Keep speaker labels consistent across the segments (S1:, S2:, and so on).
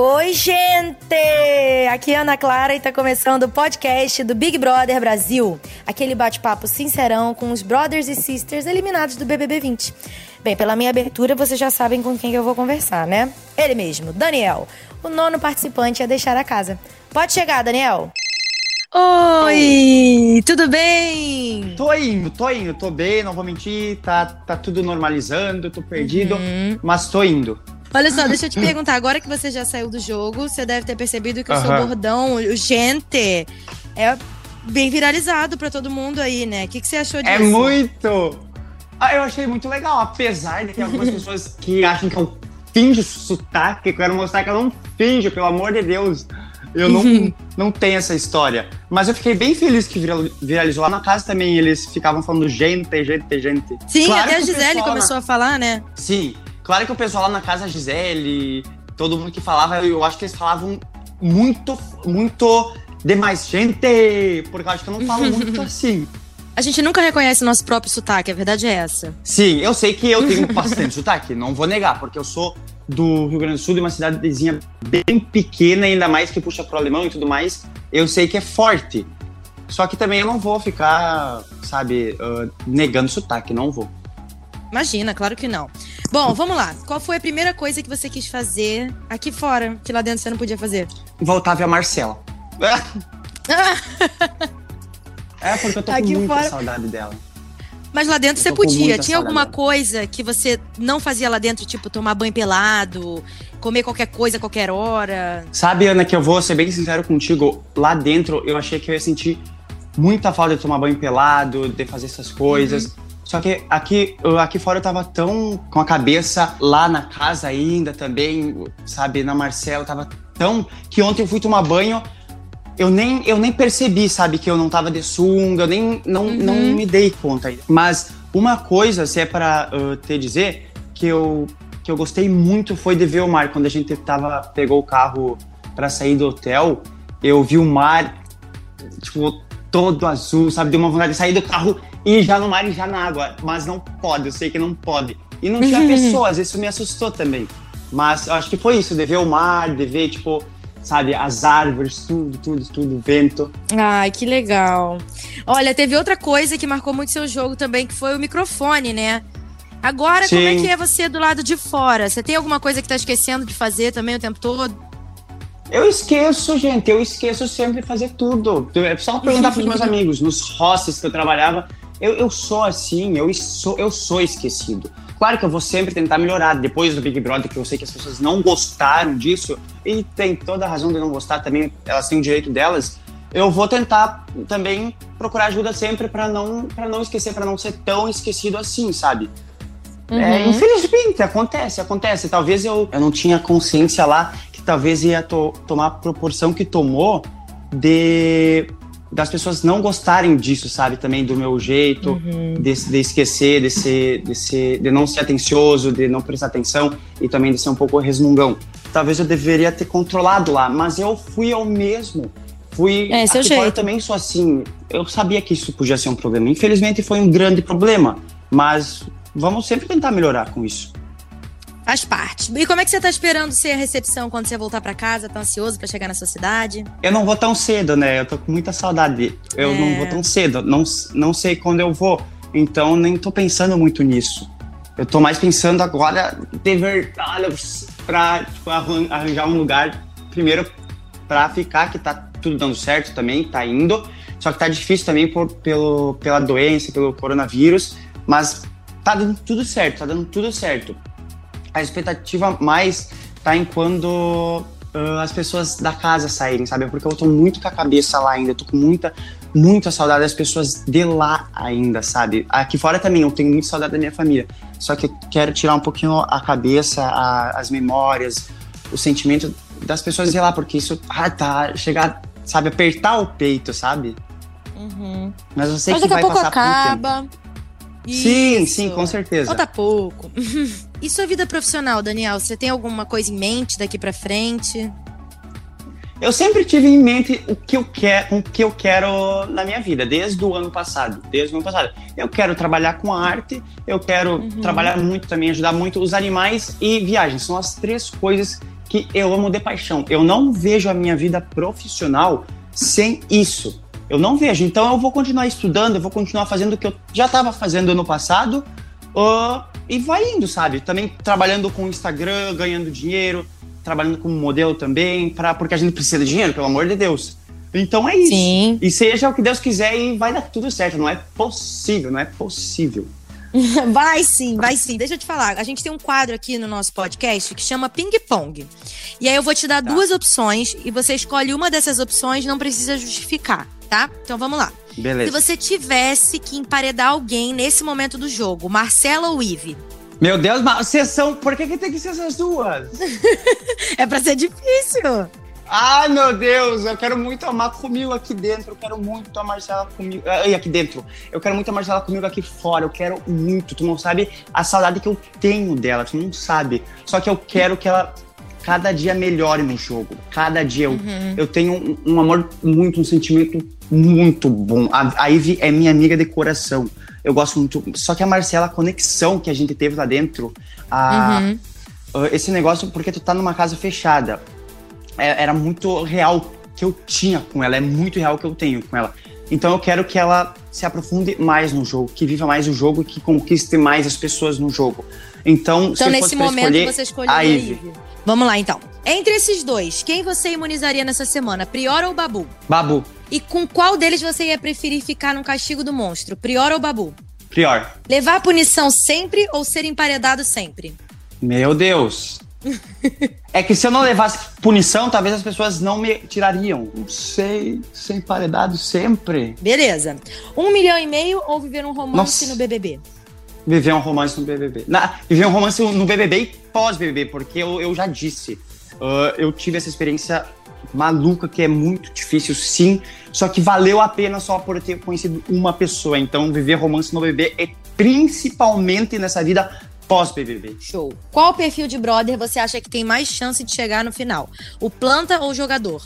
S1: Oi, gente! Aqui é Ana Clara e tá começando o podcast do Big Brother Brasil. Aquele bate-papo sincerão com os brothers e sisters eliminados do BBB 20. Bem, pela minha abertura, vocês já sabem com quem eu vou conversar, né? Ele mesmo, Daniel, o nono participante a deixar a casa. Pode chegar, Daniel. Oi, tudo bem?
S2: Tô indo, tô indo, tô bem, não vou mentir, tá, tá tudo normalizando, tô perdido, uhum. mas tô indo.
S1: Olha só, deixa eu te perguntar, agora que você já saiu do jogo, você deve ter percebido que o seu bordão, o gente, é bem viralizado para todo mundo aí, né? O que, que você achou
S2: é
S1: disso?
S2: É muito! Ah, eu achei muito legal, apesar de ter algumas pessoas que acham que eu finjo sotaque, que eu quero mostrar que eu não finjo, pelo amor de Deus. Eu não, não tenho essa história. Mas eu fiquei bem feliz que viralizou. Lá na casa também eles ficavam falando gente, gente, gente.
S1: Sim, claro até a Gisele começou na... a falar, né?
S2: Sim. Claro que o pessoal lá na casa, a Gisele, todo mundo que falava, eu acho que eles falavam muito, muito demais. Gente! Porque eu acho que eu não falo muito assim.
S1: A gente nunca reconhece nosso próprio sotaque, a verdade é essa.
S2: Sim, eu sei que eu tenho bastante sotaque, não vou negar, porque eu sou do Rio Grande do Sul, de uma cidadezinha bem pequena, ainda mais que puxa pro alemão e tudo mais, eu sei que é forte. Só que também eu não vou ficar, sabe, uh, negando sotaque, não vou.
S1: Imagina, claro que não. Bom, vamos lá. Qual foi a primeira coisa que você quis fazer aqui fora, que lá dentro você não podia fazer?
S2: Voltar a ver a Marcela. é, porque eu tô aqui com muita fora... saudade dela.
S1: Mas lá dentro você podia. Tinha alguma coisa que você não fazia lá dentro, tipo tomar banho pelado, comer qualquer coisa a qualquer hora?
S2: Sabe, Ana, que eu vou ser bem sincero contigo. Lá dentro eu achei que eu ia sentir muita falta de tomar banho pelado, de fazer essas coisas. Uhum. Só que aqui, aqui fora eu tava tão com a cabeça lá na casa ainda também, sabe, na Marcela, tava tão que ontem eu fui tomar banho, eu nem, eu nem percebi, sabe, que eu não tava de sunga, eu nem não, uhum. não me dei conta. Mas uma coisa, se é para uh, te dizer, que eu, que eu gostei muito foi de ver o mar. Quando a gente tava, pegou o carro para sair do hotel, eu vi o mar, tipo, todo azul, sabe? Deu uma vontade de sair do carro e já no mar e já na água. Mas não pode, eu sei que não pode. E não tinha uhum. pessoas, isso me assustou também. Mas eu acho que foi isso, de ver o mar, de ver, tipo, sabe? As árvores, tudo, tudo, tudo, vento.
S1: Ai, que legal. Olha, teve outra coisa que marcou muito seu jogo também, que foi o microfone, né? Agora, Sim. como é que é você do lado de fora? Você tem alguma coisa que tá esquecendo de fazer também o tempo todo?
S2: Eu esqueço, gente, eu esqueço sempre de fazer tudo. É só perguntar pros meus amigos, nos hostels que eu trabalhava, eu, eu sou assim, eu sou, eu sou esquecido. Claro que eu vou sempre tentar melhorar. Depois do Big Brother, que eu sei que as pessoas não gostaram disso, e tem toda a razão de não gostar também, elas têm o direito delas. Eu vou tentar também procurar ajuda sempre para não para não esquecer, para não ser tão esquecido assim, sabe? É, uhum. É, infelizmente, acontece, acontece. Talvez eu, eu não tinha consciência lá que talvez ia to, tomar a proporção que tomou de das pessoas não gostarem disso, sabe? Também do meu jeito, uhum. de, de, esquecer, de, ser, de, ser, de não ser atencioso, de não prestar atenção e também de ser um pouco resmungão. Talvez eu deveria ter controlado lá, mas eu fui eu mesmo. Fui.
S1: É, seu jeito. Eu
S2: também sou assim. Eu sabia que isso podia ser um problema. Infelizmente foi um grande problema, mas vamos sempre tentar melhorar com isso.
S1: Faz parte. E como é que você tá esperando ser a recepção quando você voltar para casa? Tá ansioso para chegar na sua cidade?
S2: Eu não vou tão cedo, né? Eu tô com muita saudade. Eu é. não vou tão cedo. Não, não sei quando eu vou. Então nem tô pensando muito nisso. Eu tô mais pensando agora de verdade pra tipo, arranjar um lugar primeiro para ficar, que tá tudo dando certo também, tá indo. Só que tá difícil também por, pelo, pela doença, pelo coronavírus. Mas tá dando tudo certo, tá dando tudo certo a expectativa mais tá em quando uh, as pessoas da casa saírem, sabe? Porque eu tô muito com a cabeça lá ainda, tô com muita, muita saudade das pessoas de lá ainda, sabe? Aqui fora também eu tenho muita saudade da minha família, só que eu quero tirar um pouquinho a cabeça, a, as memórias, o sentimento das pessoas de lá, porque isso ah, tá chegar, sabe, apertar o peito, sabe?
S1: Uhum.
S2: Mas eu sei
S1: Mas
S2: que vai
S1: pouco
S2: passar
S1: acaba.
S2: Sim, sim, com certeza.
S1: Falta pouco. e sua vida profissional, Daniel? Você tem alguma coisa em mente daqui para frente?
S2: Eu sempre tive em mente o que eu quero, o que eu quero na minha vida, desde o ano passado. Desde o ano passado. Eu quero trabalhar com arte, eu quero uhum. trabalhar muito também, ajudar muito os animais e viagens. São as três coisas que eu amo de paixão. Eu não vejo a minha vida profissional sem isso. Eu não vejo. Então eu vou continuar estudando, eu vou continuar fazendo o que eu já estava fazendo ano passado. Uh, e vai indo, sabe? Também trabalhando com Instagram, ganhando dinheiro, trabalhando como modelo também, pra, porque a gente precisa de dinheiro, pelo amor de Deus. Então é isso.
S1: Sim.
S2: E seja o que Deus quiser e vai dar tudo certo. Não é possível, não é possível.
S1: Vai sim, vai sim. Deixa eu te falar. A gente tem um quadro aqui no nosso podcast que chama Ping Pong. E aí eu vou te dar tá. duas opções e você escolhe uma dessas opções, não precisa justificar, tá? Então vamos lá.
S2: Beleza.
S1: Se você tivesse que emparedar alguém nesse momento do jogo, Marcela ou Ive?
S2: Meu Deus, mas são. Por que, que tem que ser essas duas?
S1: é pra ser difícil.
S2: Ai, meu Deus, eu quero muito amar comigo aqui dentro. Eu quero muito a Marcela comigo. Ai, aqui dentro. Eu quero muito a Marcela comigo aqui fora. Eu quero muito. Tu não sabe a saudade que eu tenho dela. Tu não sabe. Só que eu quero que ela cada dia melhore no jogo. Cada dia eu, uhum. eu tenho um, um, amor muito, um sentimento muito bom. A, a Ivy é minha amiga de coração. Eu gosto muito. Só que a Marcela, a conexão que a gente teve lá dentro, a, uhum. esse negócio, porque tu tá numa casa fechada é, era muito real que eu tinha com ela, é muito real que eu tenho com ela. Então eu quero que ela se aprofunde mais no jogo, que viva mais o jogo, que conquiste mais as pessoas no jogo. Então,
S1: então nesse momento escolher, você escolheu a Ivy. Vamos lá então. Entre esses dois, quem você imunizaria nessa semana, Prior ou Babu?
S2: Babu.
S1: E com qual deles você ia preferir ficar no castigo do monstro, Prior ou Babu?
S2: Prior.
S1: Levar a punição sempre ou ser emparedado sempre?
S2: Meu Deus é que se eu não levasse punição, talvez as pessoas não me tirariam. Não sei, sem paredado sempre.
S1: Beleza. Um milhão e meio ou viver um romance Nossa. no BBB?
S2: Viver um romance no BBB. Na, viver um romance no BBB e pós-BBB, porque eu, eu já disse. Uh, eu tive essa experiência maluca que é muito difícil, sim. Só que valeu a pena só por ter conhecido uma pessoa. Então, viver romance no BBB é principalmente nessa vida pós-BBB.
S1: Show. Qual perfil de brother você acha que tem mais chance de chegar no final? O planta ou o jogador?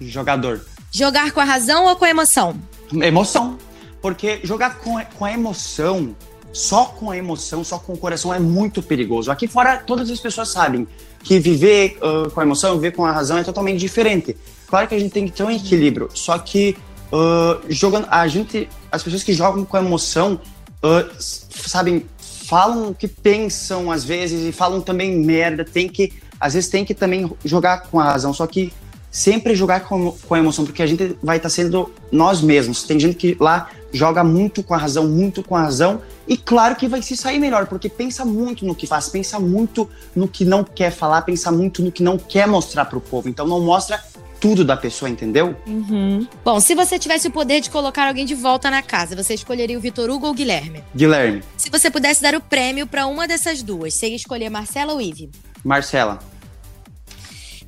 S2: Jogador.
S1: Jogar com a razão ou com a emoção?
S2: Emoção. Porque jogar com, com a emoção, só com a emoção, só com o coração é muito perigoso. Aqui fora, todas as pessoas sabem que viver uh, com a emoção, viver com a razão é totalmente diferente. Claro que a gente tem que ter um equilíbrio, só que uh, jogando, a gente, as pessoas que jogam com a emoção, uh, sabem, falam o que pensam às vezes e falam também merda. Tem que, às vezes, tem que também jogar com a razão. Só que sempre jogar com, com a emoção, porque a gente vai estar tá sendo nós mesmos. Tem gente que lá joga muito com a razão, muito com a razão, e claro que vai se sair melhor, porque pensa muito no que faz, pensa muito no que não quer falar, pensa muito no que não quer mostrar para o povo. Então não mostra tudo da pessoa, entendeu?
S1: Uhum. Bom, se você tivesse o poder de colocar alguém de volta na casa, você escolheria o Vitor Hugo ou o Guilherme?
S2: Guilherme.
S1: Se você pudesse dar o prêmio para uma dessas duas, você ia escolher Marcela ou Ive?
S2: Marcela.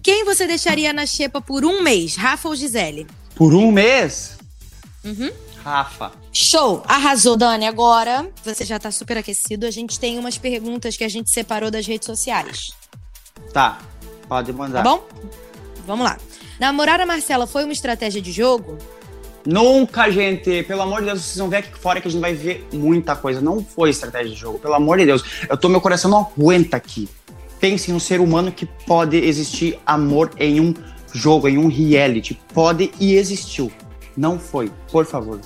S1: Quem você deixaria na xepa por um mês, Rafa ou Gisele?
S2: Por um mês?
S1: Uhum.
S2: Rafa.
S1: Show! Arrasou, Dani. Agora, você já tá super aquecido. A gente tem umas perguntas que a gente separou das redes sociais.
S2: Tá, pode mandar.
S1: Tá bom? Vamos lá. Namorar a Marcela foi uma estratégia de jogo?
S2: Nunca, gente. Pelo amor de Deus, vocês vão ver aqui fora que a gente vai ver muita coisa. Não foi estratégia de jogo. Pelo amor de Deus. Eu tô, meu coração não aguenta aqui. Pense em um ser humano que pode existir amor em um jogo, em um reality. Pode e existiu. Não foi. Por favor.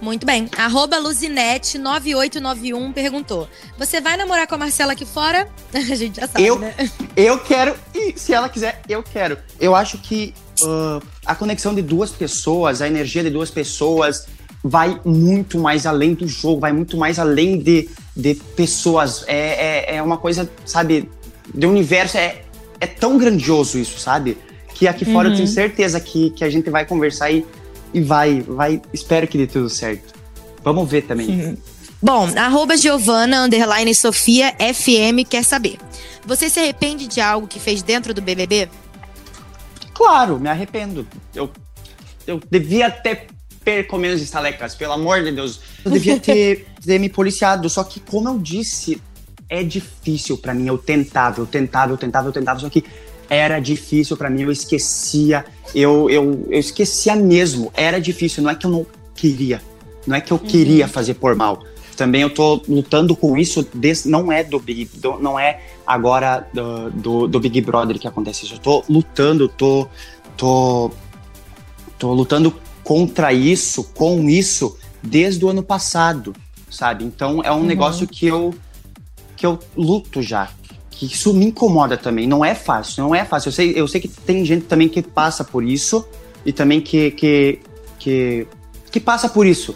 S1: Muito bem. Arroba Luzinete9891 perguntou: Você vai namorar com a Marcela aqui fora? A gente já sabe,
S2: eu,
S1: né?
S2: Eu quero, e se ela quiser, eu quero. Eu acho que uh, a conexão de duas pessoas, a energia de duas pessoas vai muito mais além do jogo, vai muito mais além de, de pessoas. É, é, é uma coisa, sabe, de universo. É, é tão grandioso isso, sabe? Que aqui fora uhum. eu tenho uhum. certeza que, que a gente vai conversar e e vai, vai. Espero que dê tudo certo. Vamos ver também. Uhum.
S1: Bom, arroba Giovana, underline Sofia, FM, quer saber. Você se arrepende de algo que fez dentro do BBB?
S2: Claro, me arrependo. Eu, eu devia ter perco menos estalecas, pelo amor de Deus. Eu devia ter, ter me policiado, só que como eu disse, é difícil para mim. Eu tentava, eu tentava, eu tentava, eu tentava, só que era difícil para mim, eu esquecia, eu, eu, eu esquecia mesmo, era difícil, não é que eu não queria, não é que eu uhum. queria fazer por mal, também eu tô lutando com isso, desse, não é do Big, do, não é agora do, do, do, Big Brother que acontece isso. Eu tô lutando, tô, tô, tô lutando contra isso, com isso, desde o ano passado, sabe? Então é um uhum. negócio que eu, que eu luto já. Que isso me incomoda também. Não é fácil, não é fácil. Eu sei, eu sei que tem gente também que passa por isso e também que, que, que, que passa por isso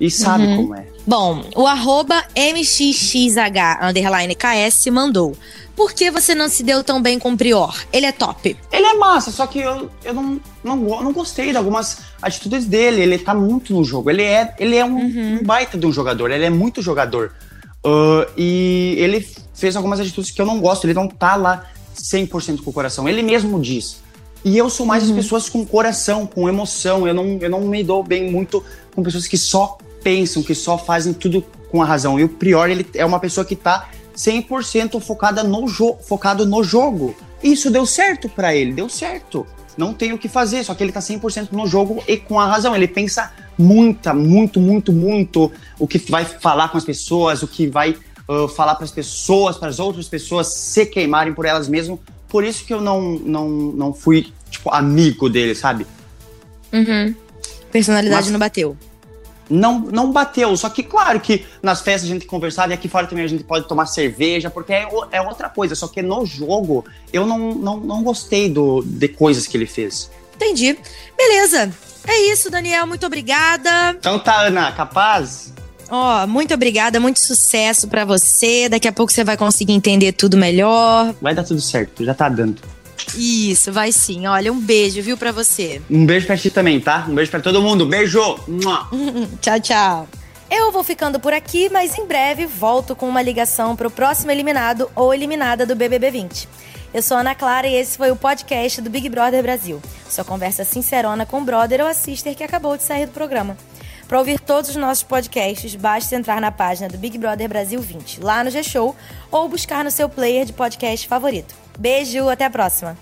S2: e sabe uhum. como é.
S1: Bom, o arroba MXXH underline KS mandou. Por que você não se deu tão bem com o Prior? Ele é top.
S2: Ele é massa, só que eu, eu não, não, não gostei de algumas atitudes dele. Ele tá muito no jogo. Ele é, ele é um, uhum. um baita de um jogador. Ele é muito jogador. Uh, e ele fez algumas atitudes que eu não gosto. Ele não tá lá 100% com o coração. Ele mesmo diz. E eu sou mais uhum. as pessoas com coração, com emoção. Eu não, eu não me dou bem muito com pessoas que só pensam, que só fazem tudo com a razão. E o Prior, ele é uma pessoa que tá 100% focada no focado no jogo. Isso deu certo para ele, deu certo. Não tem o que fazer, só que ele tá 100% no jogo e com a razão. Ele pensa muita, muito, muito, muito o que vai falar com as pessoas, o que vai uh, falar para as pessoas, para as outras pessoas se queimarem por elas mesmas. Por isso que eu não, não, não fui, tipo, amigo dele, sabe?
S1: Uhum. Personalidade Mas, não bateu
S2: não, não bateu. Só que, claro que nas festas a gente conversava e aqui fora também a gente pode tomar cerveja, porque é, é outra coisa. Só que no jogo eu não, não, não gostei do, de coisas que ele fez.
S1: Entendi. Beleza. É isso, Daniel. Muito obrigada.
S2: Então tá, Ana, capaz?
S1: Ó, oh, muito obrigada, muito sucesso para você. Daqui a pouco você vai conseguir entender tudo melhor.
S2: Vai dar tudo certo, já tá dando.
S1: Isso, vai sim. Olha, um beijo, viu, para você.
S2: Um beijo pra ti também, tá? Um beijo para todo mundo. Beijo!
S1: tchau, tchau. Eu vou ficando por aqui, mas em breve volto com uma ligação pro próximo eliminado ou eliminada do BBB 20. Eu sou Ana Clara e esse foi o podcast do Big Brother Brasil. Sua conversa sincerona com o brother ou a sister que acabou de sair do programa. Para ouvir todos os nossos podcasts, basta entrar na página do Big Brother Brasil 20, lá no G-Show, ou buscar no seu player de podcast favorito. Beijo, até a próxima!